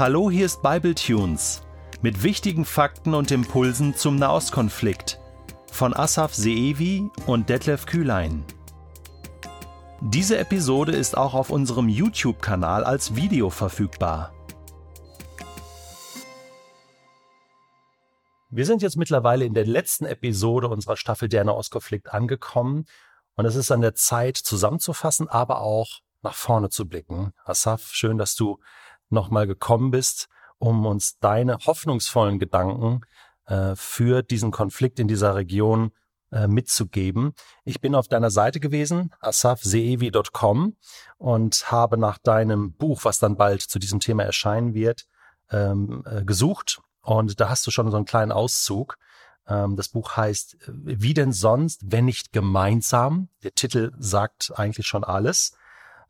Hallo, hier ist Bible Tunes mit wichtigen Fakten und Impulsen zum Nahostkonflikt von Asaf Seevi und Detlef Kühlein. Diese Episode ist auch auf unserem YouTube-Kanal als Video verfügbar. Wir sind jetzt mittlerweile in der letzten Episode unserer Staffel Der Nahostkonflikt angekommen und es ist an der Zeit zusammenzufassen, aber auch nach vorne zu blicken. Asaf, schön, dass du nochmal gekommen bist, um uns deine hoffnungsvollen Gedanken äh, für diesen Konflikt in dieser Region äh, mitzugeben. Ich bin auf deiner Seite gewesen, asafseevi.com und habe nach deinem Buch, was dann bald zu diesem Thema erscheinen wird, ähm, äh, gesucht. Und da hast du schon so einen kleinen Auszug. Ähm, das Buch heißt Wie denn sonst, wenn nicht gemeinsam? Der Titel sagt eigentlich schon alles.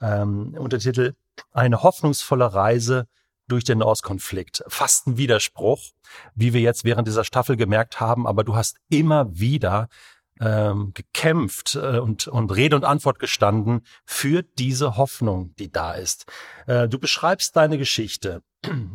Ähm, Untertitel Eine hoffnungsvolle Reise durch den Nahostkonflikt. Fast ein Widerspruch, wie wir jetzt während dieser Staffel gemerkt haben, aber du hast immer wieder ähm, gekämpft äh, und, und Rede und Antwort gestanden für diese Hoffnung, die da ist. Äh, du beschreibst deine Geschichte.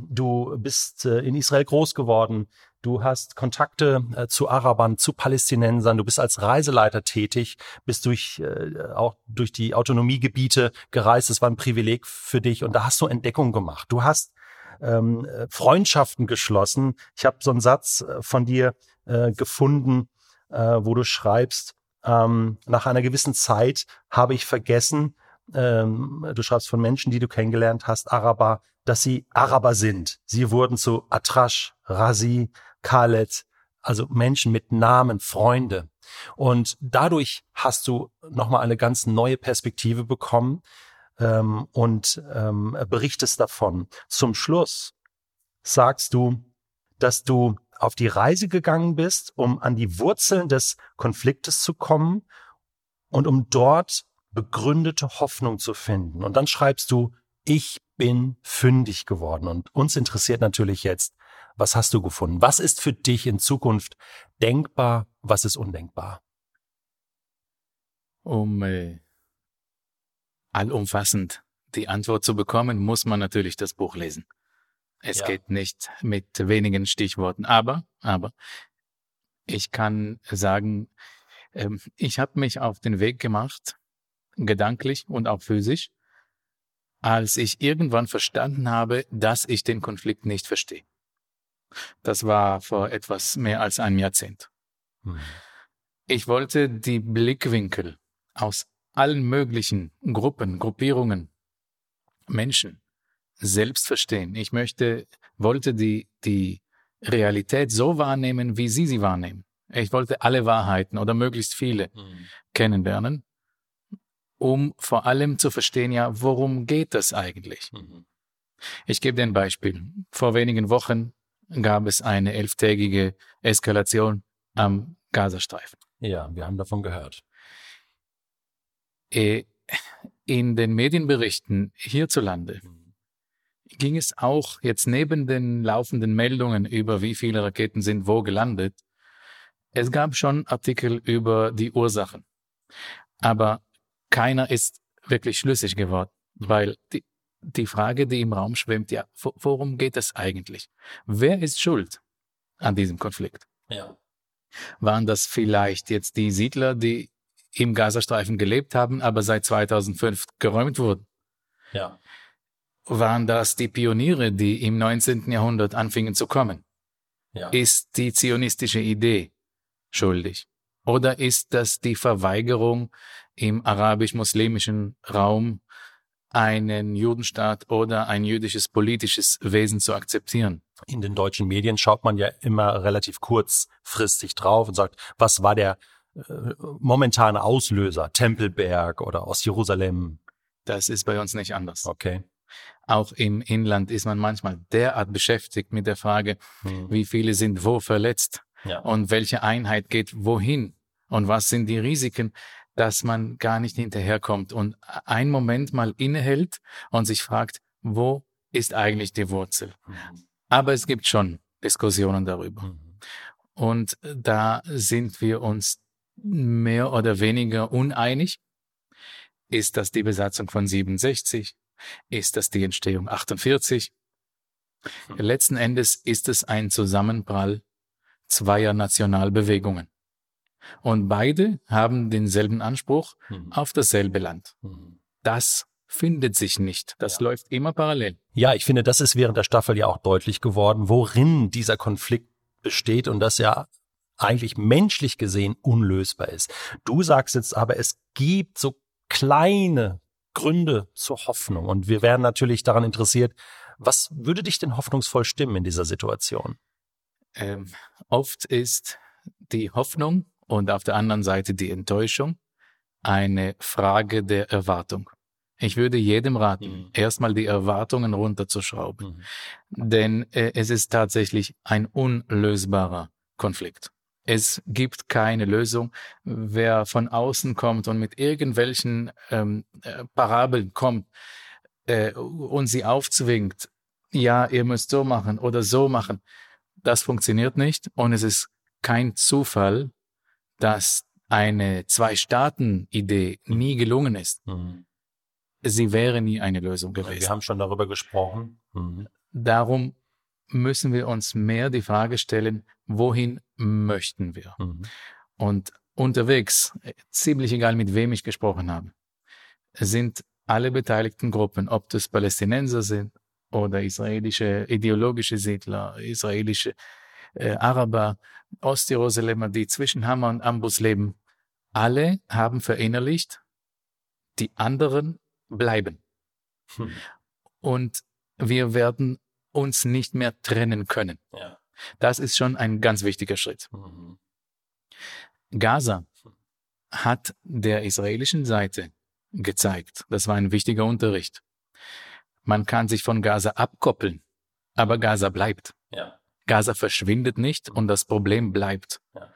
Du bist äh, in Israel groß geworden. Du hast Kontakte äh, zu Arabern, zu Palästinensern. Du bist als Reiseleiter tätig, bist durch äh, auch durch die Autonomiegebiete gereist. Es war ein Privileg für dich und da hast du Entdeckungen gemacht. Du hast ähm, Freundschaften geschlossen. Ich habe so einen Satz äh, von dir äh, gefunden, äh, wo du schreibst, ähm, nach einer gewissen Zeit habe ich vergessen, ähm, du schreibst von Menschen, die du kennengelernt hast, Araber, dass sie Araber sind. Sie wurden zu Atrash, Razi, Khaled, also Menschen mit Namen, Freunde. Und dadurch hast du nochmal eine ganz neue Perspektive bekommen ähm, und ähm, berichtest davon. Zum Schluss sagst du, dass du auf die Reise gegangen bist, um an die Wurzeln des Konfliktes zu kommen und um dort begründete Hoffnung zu finden. Und dann schreibst du, ich bin fündig geworden. Und uns interessiert natürlich jetzt, was hast du gefunden? Was ist für dich in Zukunft denkbar? Was ist undenkbar? Um äh, allumfassend die Antwort zu bekommen, muss man natürlich das Buch lesen. Es ja. geht nicht mit wenigen Stichworten. Aber, aber, ich kann sagen, ähm, ich habe mich auf den Weg gemacht, gedanklich und auch physisch, als ich irgendwann verstanden habe, dass ich den Konflikt nicht verstehe. Das war vor etwas mehr als einem Jahrzehnt. Hm. Ich wollte die Blickwinkel aus allen möglichen Gruppen, Gruppierungen, Menschen selbst verstehen. Ich möchte, wollte die, die Realität so wahrnehmen, wie sie sie wahrnehmen. Ich wollte alle Wahrheiten oder möglichst viele mhm. kennenlernen, um vor allem zu verstehen, ja, worum geht das eigentlich? Mhm. Ich gebe dir ein Beispiel. Vor wenigen Wochen gab es eine elftägige Eskalation am Gazastreifen. Ja, wir haben davon gehört. Äh, in den Medienberichten hierzulande mhm. ging es auch jetzt neben den laufenden Meldungen über wie viele Raketen sind wo gelandet. Es gab schon Artikel über die Ursachen. Aber keiner ist wirklich schlüssig geworden, weil die, die Frage, die im Raum schwimmt, ja, worum geht es eigentlich? Wer ist schuld an diesem Konflikt? Ja. Waren das vielleicht jetzt die Siedler, die im Gazastreifen gelebt haben, aber seit 2005 geräumt wurden. Ja. Waren das die Pioniere, die im 19. Jahrhundert anfingen zu kommen? Ja. Ist die zionistische Idee schuldig? Oder ist das die Verweigerung im arabisch-muslimischen Raum einen Judenstaat oder ein jüdisches politisches Wesen zu akzeptieren? In den deutschen Medien schaut man ja immer relativ kurzfristig drauf und sagt, was war der äh, momentane Auslöser, Tempelberg oder aus Jerusalem? Das ist bei uns nicht anders. Okay. Auch im Inland ist man manchmal derart beschäftigt mit der Frage, hm. wie viele sind wo verletzt ja. und welche Einheit geht wohin und was sind die Risiken, dass man gar nicht hinterherkommt und einen Moment mal innehält und sich fragt, wo ist eigentlich die Wurzel? Mhm. Aber es gibt schon Diskussionen darüber. Mhm. Und da sind wir uns mehr oder weniger uneinig. Ist das die Besatzung von 67? Ist das die Entstehung 48? Letzten Endes ist es ein Zusammenprall zweier Nationalbewegungen. Und beide haben denselben Anspruch Mhm. auf dasselbe Land. Mhm. Das findet sich nicht. Das Ja. läuft immer parallel. Ja, ich finde, das ist während der Staffel ja auch deutlich geworden, worin dieser Konflikt besteht und das ja eigentlich menschlich gesehen unlösbar ist. Du sagst jetzt aber, es gibt so kleine Gründe zur Hoffnung und wir wären natürlich daran interessiert, was würde dich denn hoffnungsvoll stimmen in dieser Situation? Ähm, oft ist die Hoffnung und auf der anderen Seite die Enttäuschung eine Frage der Erwartung. Ich würde jedem raten, Mhm. erstmal die Erwartungen runterzuschrauben. Denn äh, es ist tatsächlich ein unlösbarer Konflikt. Es gibt keine Lösung. Wer von außen kommt und mit irgendwelchen ähm, äh, Parabeln kommt äh, und sie aufzwingt, ja, ihr müsst so machen oder so machen, das funktioniert nicht. Und es ist kein Zufall, dass eine Zwei-Staaten-Idee nie gelungen ist. Mhm. Sie wäre nie eine Lösung Wir gewesen. haben schon darüber gesprochen. Mhm. Darum müssen wir uns mehr die Frage stellen, wohin möchten wir? Mhm. Und unterwegs, ziemlich egal mit wem ich gesprochen habe, sind alle beteiligten Gruppen, ob das Palästinenser sind oder israelische ideologische Siedler, israelische äh, Araber, Ostjerusalemer, die zwischen Hammer und Ambus leben, alle haben verinnerlicht, die anderen bleiben. Hm. Und wir werden uns nicht mehr trennen können. Ja. Das ist schon ein ganz wichtiger Schritt. Mhm. Gaza hat der israelischen Seite gezeigt, das war ein wichtiger Unterricht. Man kann sich von Gaza abkoppeln, aber Gaza bleibt. Ja. Gaza verschwindet nicht und das Problem bleibt. Ja.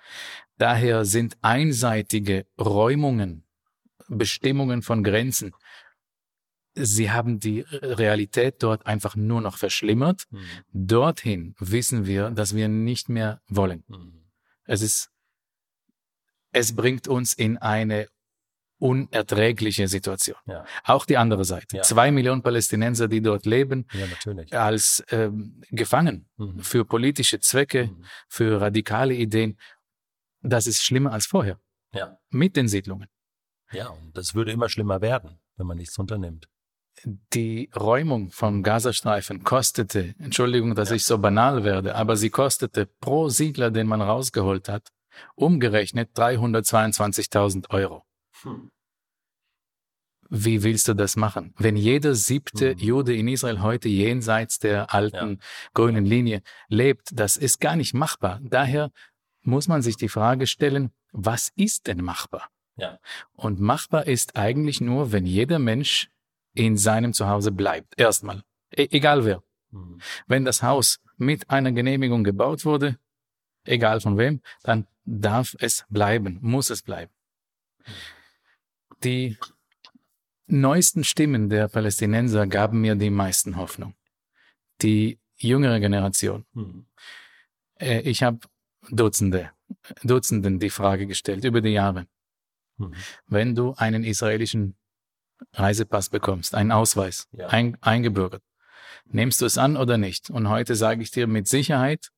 Daher sind einseitige Räumungen, Bestimmungen von Grenzen, sie haben die Realität dort einfach nur noch verschlimmert. Mhm. Dorthin wissen wir, dass wir nicht mehr wollen. Mhm. Es ist, es bringt uns in eine unerträgliche Situation. Ja. Auch die andere Seite. Ja. Zwei Millionen Palästinenser, die dort leben, ja, natürlich. als ähm, gefangen Mhm. für politische Zwecke, Mhm. für radikale Ideen. Das ist schlimmer als vorher. Ja. Mit den Siedlungen. Ja, und das würde immer schlimmer werden, wenn man nichts unternimmt. Die Räumung vom Gazastreifen kostete, Entschuldigung, dass ich so banal werde, aber sie kostete pro Siedler, den man rausgeholt hat, umgerechnet 322.000 Euro. Hm. Wie willst du das machen? Wenn jeder siebte Mhm. Jude in Israel heute jenseits der alten grünen Linie lebt, das ist gar nicht machbar. Daher muss man sich die Frage stellen, was ist denn machbar? Ja. Und machbar ist eigentlich nur, wenn jeder Mensch in seinem Zuhause bleibt. Erstmal. E egal wer. Mhm. Wenn das Haus mit einer Genehmigung gebaut wurde, egal von wem, dann darf es bleiben, muss es bleiben. Die neuesten Stimmen der Palästinenser gaben mir die meisten Hoffnung. Die jüngere Generation. Mhm. Äh, Ich habe Dutzende, Dutzenden die Frage gestellt über die Jahre. Mhm. Wenn du einen israelischen Reisepass bekommst, einen Ausweis, Ja. ein, eingebürgert, nimmst du es an oder nicht? Und heute sage ich dir mit Sicherheit,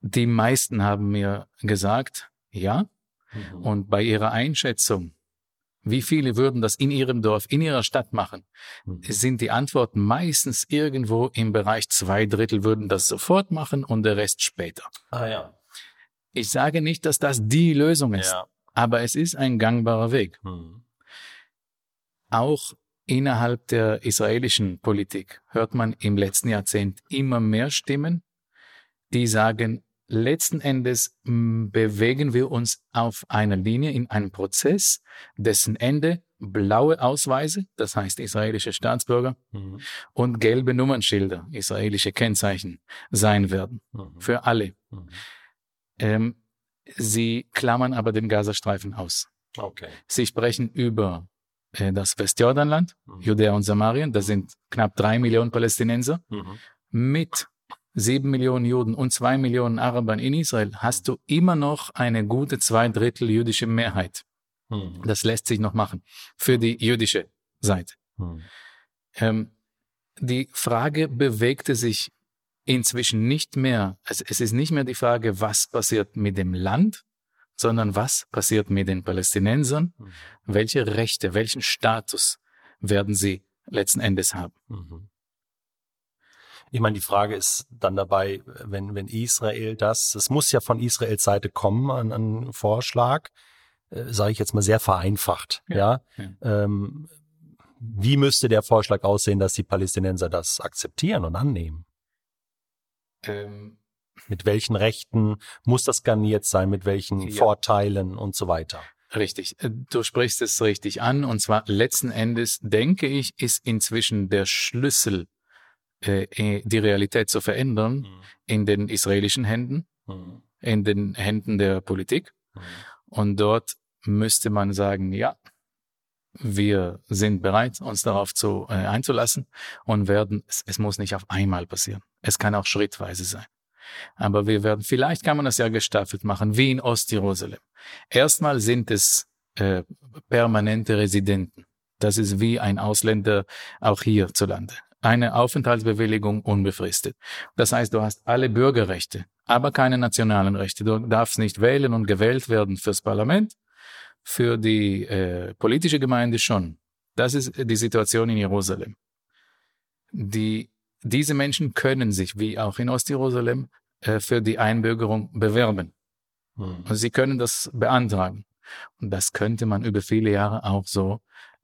die meisten haben mir gesagt, ja. Mhm. Und bei ihrer Einschätzung, wie viele würden das in ihrem Dorf, in ihrer Stadt machen, Mhm. sind die Antworten meistens irgendwo im Bereich zwei Drittel würden das sofort machen und der Rest später. Ah ja. Ich sage nicht, dass das die Lösung ist, Ja. aber es ist ein gangbarer Weg. Mhm. Auch innerhalb der israelischen Politik hört man im letzten Jahrzehnt immer mehr Stimmen, die sagen, letzten Endes mh, bewegen wir uns auf einer Linie in einem Prozess, dessen Ende blaue Ausweise, das heißt israelische Staatsbürger, Mhm. und gelbe Nummernschilder, israelische Kennzeichen, sein werden. Mhm. Für alle. Mhm. Ähm, sie klammern aber den Gazastreifen aus. Okay. Sie sprechen über äh, das Westjordanland, Mhm. Judäa und Samarien, das sind knapp drei Millionen Palästinenser, Mhm. mit sieben Millionen Juden und zwei Millionen Arabern in Israel hast du immer noch eine gute zwei Drittel jüdische Mehrheit. Mhm. Das lässt sich noch machen für die jüdische Seite. Mhm. Ähm, die Frage bewegte sich inzwischen nicht mehr, es, es ist nicht mehr die Frage, was passiert mit dem Land, sondern was passiert mit den Palästinensern, mhm. welche Rechte, welchen Status werden sie letzten Endes haben. Mhm. Ich meine, die Frage ist dann dabei, wenn, wenn Israel das, es muss ja von Israels Seite kommen, an, an Vorschlag, äh, sage ich jetzt mal sehr vereinfacht, ja. ja. ja. Ähm, wie müsste der Vorschlag aussehen, dass die Palästinenser das akzeptieren und annehmen? Ähm, mit welchen Rechten muss das garniert sein, mit welchen ja. Vorteilen und so weiter? Richtig, äh, du sprichst es richtig an. Und zwar letzten Endes, denke ich, ist inzwischen der Schlüssel, äh, äh die Realität zu verändern, mhm. in den israelischen Händen, mhm. in den Händen der Politik. Mhm. Und dort müsste man sagen, ja, wir sind bereit, uns darauf zu, äh, einzulassen und werden, es, es muss nicht auf einmal passieren. Es kann auch schrittweise sein. Aber wir werden, vielleicht kann man das ja gestaffelt machen, wie in Ostjerusalem. Erstmal sind es äh, permanente Residenten. Das ist wie ein Ausländer auch hierzulande. Eine Aufenthaltsbewilligung unbefristet. Das heißt, du hast alle Bürgerrechte, aber keine nationalen Rechte. Du darfst nicht wählen und gewählt werden fürs Parlament für die äh, politische Gemeinde schon. Das ist die Situation in Jerusalem. Die, diese Menschen können sich, wie auch in Ostjerusalem, äh, für die Einbürgerung bewerben. Hm. Sie können das beantragen. Und das könnte man über viele Jahre auch so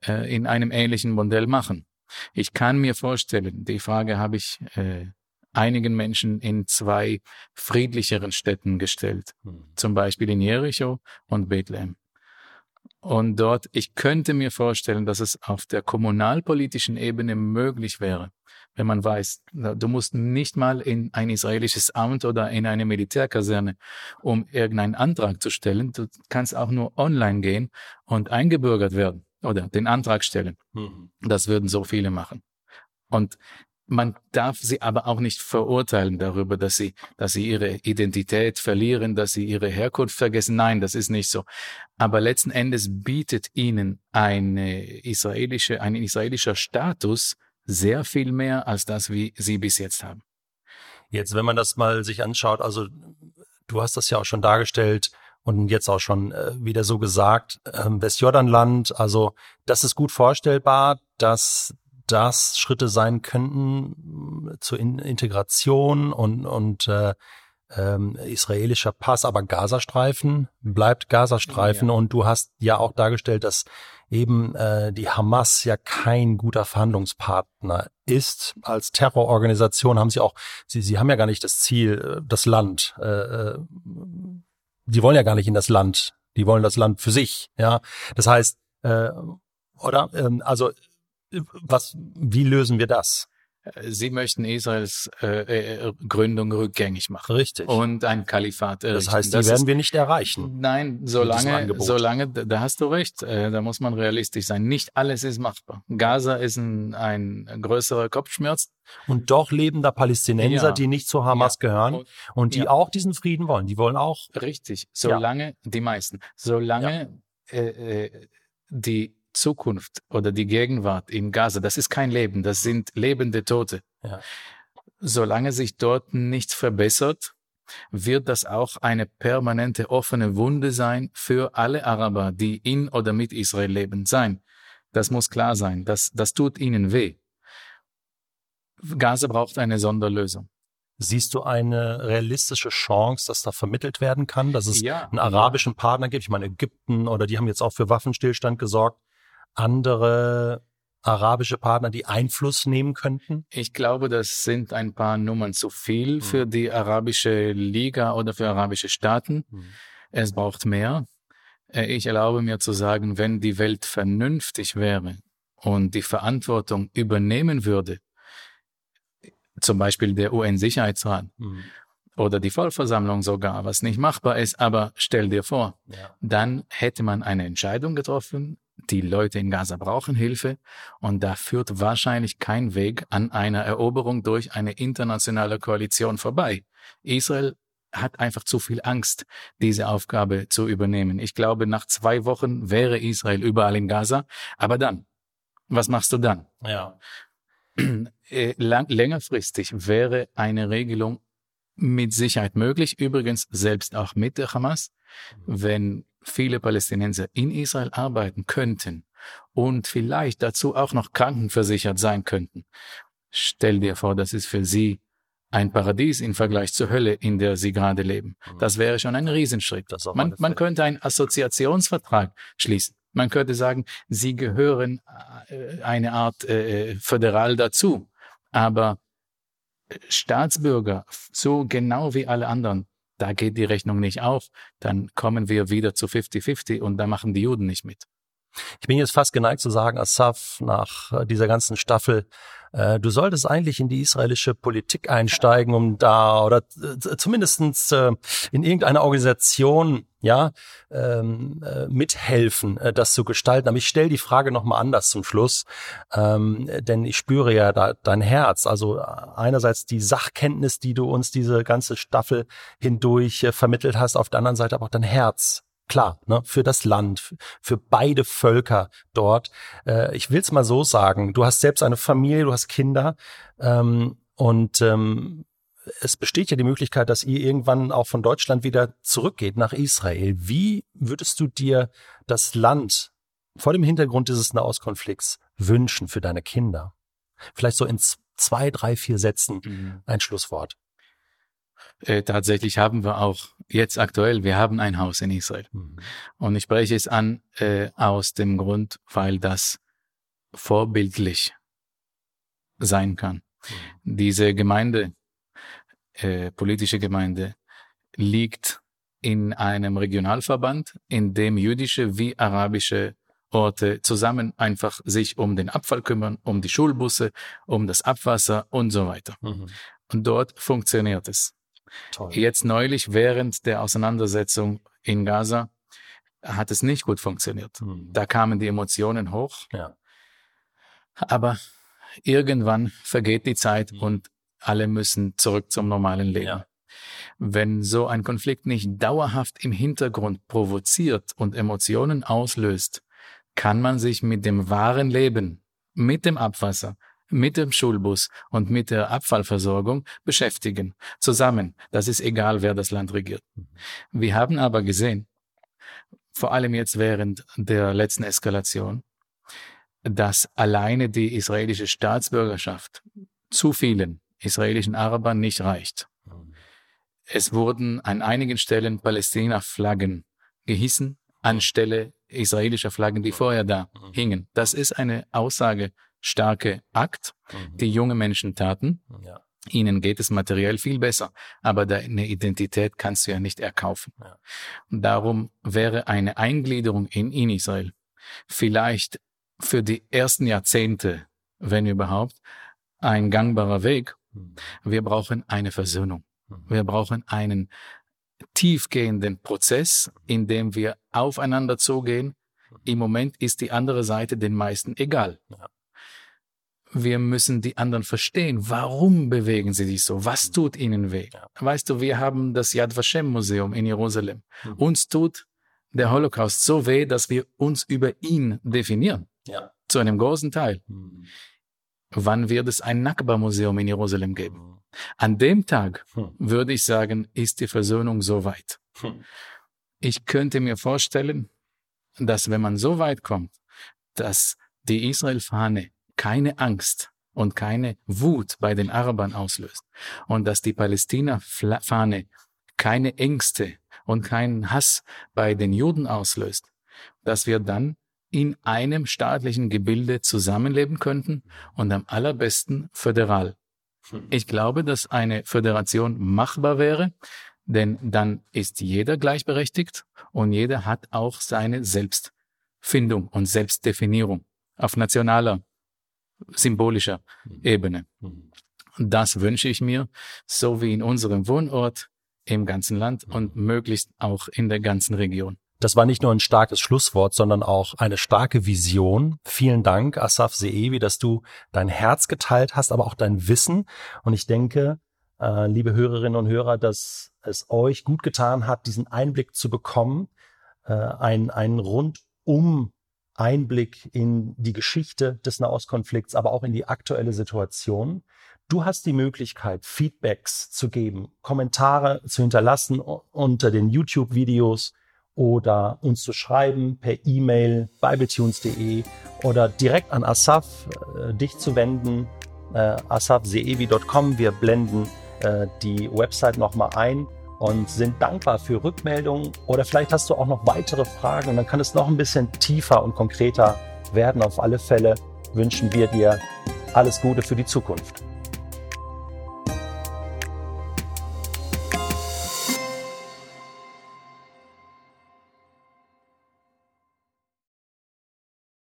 äh, in einem ähnlichen Modell machen. Ich kann mir vorstellen, die Frage habe ich äh, einigen Menschen in zwei friedlicheren Städten gestellt, hm. zum Beispiel in Jericho und Bethlehem. Und dort, ich könnte mir vorstellen, dass es auf der kommunalpolitischen Ebene möglich wäre, wenn man weiß, du musst nicht mal in ein israelisches Amt oder in eine Militärkaserne, um irgendeinen Antrag zu stellen. Du kannst auch nur online gehen und eingebürgert werden oder den Antrag stellen. Mhm. Das würden so viele machen. Und man darf sie aber auch nicht verurteilen darüber, dass sie, dass sie ihre Identität verlieren, dass sie ihre Herkunft vergessen. Nein, das ist nicht so. Aber letzten Endes bietet ihnen eine israelische, ein israelischer Status sehr viel mehr als das, wie sie bis jetzt haben. Jetzt, wenn man das mal sich anschaut, also du hast das ja auch schon dargestellt, und jetzt auch schon äh, wieder so gesagt, ähm, Westjordanland, also das ist gut vorstellbar, dass das Schritte sein könnten äh, zur In Integration und, und äh, ähm, israelischer Pass, aber Gazastreifen bleibt Gazastreifen ja. und du hast ja auch dargestellt, dass eben äh, die Hamas ja kein guter Verhandlungspartner ist. Als Terrororganisation haben sie auch, sie, sie haben ja gar nicht das Ziel, äh, das Land, äh, äh, die wollen ja gar nicht in das Land, die wollen das Land für sich, ja. Das heißt, äh, oder? Ähm, also was, wie lösen wir das? Sie möchten Israels äh, äh, Gründung rückgängig machen. Richtig. Und ein Kalifat errichten. Das heißt, die das werden ist, wir nicht erreichen. Nein, solange, solange, da hast du recht, äh, da muss man realistisch sein. Nicht alles ist machbar. Gaza ist ein, ein größerer Kopfschmerz. Und doch leben da Palästinenser, ja. die nicht zu Hamas ja. gehören und, und die ja. auch diesen Frieden wollen. Die wollen auch. Richtig. Solange, die meisten, solange äh, äh, die Zukunft oder die Gegenwart in Gaza, das ist kein Leben, das sind lebende Tote. Ja. Solange sich dort nichts verbessert, wird das auch eine permanente offene Wunde sein für alle Araber, die in oder mit Israel leben, sein. Das muss klar sein. Das, das tut ihnen weh. Gaza braucht eine Sonderlösung. Siehst du eine realistische Chance, dass da vermittelt werden kann, dass es ja, einen arabischen Partner gibt? Ich meine, Ägypten oder die haben jetzt auch für Waffenstillstand gesorgt andere arabische Partner, die Einfluss nehmen könnten? Ich glaube, das sind ein paar Nummern zu viel mhm. für die arabische Liga oder für arabische Staaten. Mhm. Es braucht mehr. Äh, ich erlaube mir zu sagen, wenn die Welt vernünftig wäre und die Verantwortung übernehmen würde, zum Beispiel der UN-Sicherheitsrat mhm. oder die Vollversammlung sogar, was nicht machbar ist, aber stell dir vor, ja. dann hätte man eine Entscheidung getroffen, die Leute in Gaza brauchen Hilfe und da führt wahrscheinlich kein Weg an einer Eroberung durch eine internationale Koalition vorbei. Israel hat einfach zu viel Angst, diese Aufgabe zu übernehmen. Ich glaube, nach zwei Wochen wäre Israel überall in Gaza. Aber dann, was machst du dann? Ja. äh, lang, längerfristig wäre eine Regelung mit Sicherheit möglich. Übrigens selbst auch mit der Hamas, wenn viele Palästinenser in Israel arbeiten könnten und vielleicht dazu auch noch krankenversichert sein könnten. Stell dir vor, das ist für sie ein Paradies im Vergleich zur Hölle, in der sie gerade leben. Mhm. Das wäre schon ein Riesenschritt. Man, man könnte einen Assoziationsvertrag schließen. Man könnte sagen, sie gehören äh, eine Art äh, föderal dazu. Aber äh, Staatsbürger, so genau wie alle anderen, da geht die Rechnung nicht auf. Dann kommen wir wieder zu 50-50 und da machen die Juden nicht mit. Ich bin jetzt fast geneigt zu sagen, Asaf, nach äh, dieser ganzen Staffel, äh, du solltest eigentlich in die israelische Politik einsteigen, um da oder äh, zumindestens äh, in irgendeiner Organisation ja ähm, äh, mithelfen, das zu gestalten. Aber ich stelle die Frage nochmal anders zum Schluss, ähm, denn ich spüre ja da dein Herz. Also einerseits die Sachkenntnis, die du uns diese ganze Staffel hindurch vermittelt hast, auf der anderen Seite aber auch dein Herz klar, ne, für das Land, für beide Völker dort. Äh, ich will es mal so sagen, du hast selbst eine Familie, du hast Kinder ähm, und ähm, es besteht ja die Möglichkeit, dass ihr irgendwann auch von Deutschland wieder zurückgeht nach Israel. Wie würdest du dir das Land vor dem Hintergrund dieses Nahostkonflikts wünschen für deine Kinder? Vielleicht so in zwei, drei, vier Sätzen mhm. ein Schlusswort. Äh, tatsächlich haben wir auch jetzt aktuell, wir haben ein Haus in Israel. Mhm. Und ich spreche es an äh, aus dem Grund, weil das vorbildlich sein kann. Mhm. Diese Gemeinde, äh, politische Gemeinde, liegt in einem Regionalverband, in dem jüdische wie arabische Orte zusammen einfach sich um den Abfall kümmern, um die Schulbusse, um das Abwasser und so weiter. Mhm. Und dort funktioniert es. Toll. Jetzt neulich während der Auseinandersetzung in Gaza hat es nicht gut funktioniert. Mhm. Da kamen die Emotionen hoch. Ja. Aber irgendwann vergeht die Zeit mhm. und alle müssen zurück zum normalen Leben. Ja. Wenn so ein Konflikt nicht dauerhaft im Hintergrund provoziert und Emotionen auslöst, kann man sich mit dem wahren Leben, mit dem Abwasser, mit dem Schulbus und mit der Abfallversorgung beschäftigen. Zusammen. Das ist egal, wer das Land regiert. Wir haben aber gesehen, vor allem jetzt während der letzten Eskalation, dass alleine die israelische Staatsbürgerschaft zu vielen israelischen Arabern nicht reicht. Es wurden an einigen Stellen Palästina-Flaggen gehissen, anstelle israelischer Flaggen, die vorher da hingen. Das ist eine Aussage starke Akt, mhm. die junge Menschen taten. Ja. Ihnen geht es materiell viel besser, aber deine Identität kannst du ja nicht erkaufen. Ja. Darum wäre eine Eingliederung in, in Israel vielleicht für die ersten Jahrzehnte, wenn überhaupt, ein gangbarer Weg. Mhm. Wir brauchen eine Versöhnung. Mhm. Wir brauchen einen tiefgehenden Prozess, in dem wir aufeinander zugehen. Im Moment ist die andere Seite den meisten egal. Ja wir müssen die anderen verstehen. Warum bewegen sie sich so? Was tut ihnen weh? Weißt du, wir haben das Yad Vashem Museum in Jerusalem. Mhm. Uns tut der Holocaust so weh, dass wir uns über ihn definieren. Ja. Zu einem großen Teil. Mhm. Wann wird es ein Nakba Museum in Jerusalem geben? Mhm. An dem Tag, hm. würde ich sagen, ist die Versöhnung so weit. Hm. Ich könnte mir vorstellen, dass wenn man so weit kommt, dass die Israel-Fahne keine Angst und keine Wut bei den Arabern auslöst und dass die Palästina-Fahne keine Ängste und keinen Hass bei den Juden auslöst, dass wir dann in einem staatlichen Gebilde zusammenleben könnten und am allerbesten föderal. Hm. Ich glaube, dass eine Föderation machbar wäre, denn dann ist jeder gleichberechtigt und jeder hat auch seine Selbstfindung und Selbstdefinierung auf nationaler symbolischer mhm. Ebene. Mhm. Das wünsche ich mir, so wie in unserem Wohnort im ganzen Land mhm. und möglichst auch in der ganzen Region. Das war nicht nur ein starkes Schlusswort, sondern auch eine starke Vision. Vielen Dank, Asaf Seevi, dass du dein Herz geteilt hast, aber auch dein Wissen. Und ich denke, äh, liebe Hörerinnen und Hörer, dass es euch gut getan hat, diesen Einblick zu bekommen, äh, ein, ein rundum Einblick in die Geschichte des Nahostkonflikts, aber auch in die aktuelle Situation. Du hast die Möglichkeit, Feedbacks zu geben, Kommentare zu hinterlassen unter den YouTube-Videos oder uns zu schreiben per E-Mail bibletunes.de oder direkt an Asaf äh, dich zu wenden, äh, asafseevi.com. Wir blenden äh, die Website nochmal ein und sind dankbar für Rückmeldungen oder vielleicht hast du auch noch weitere Fragen und dann kann es noch ein bisschen tiefer und konkreter werden. Auf alle Fälle wünschen wir dir alles Gute für die Zukunft.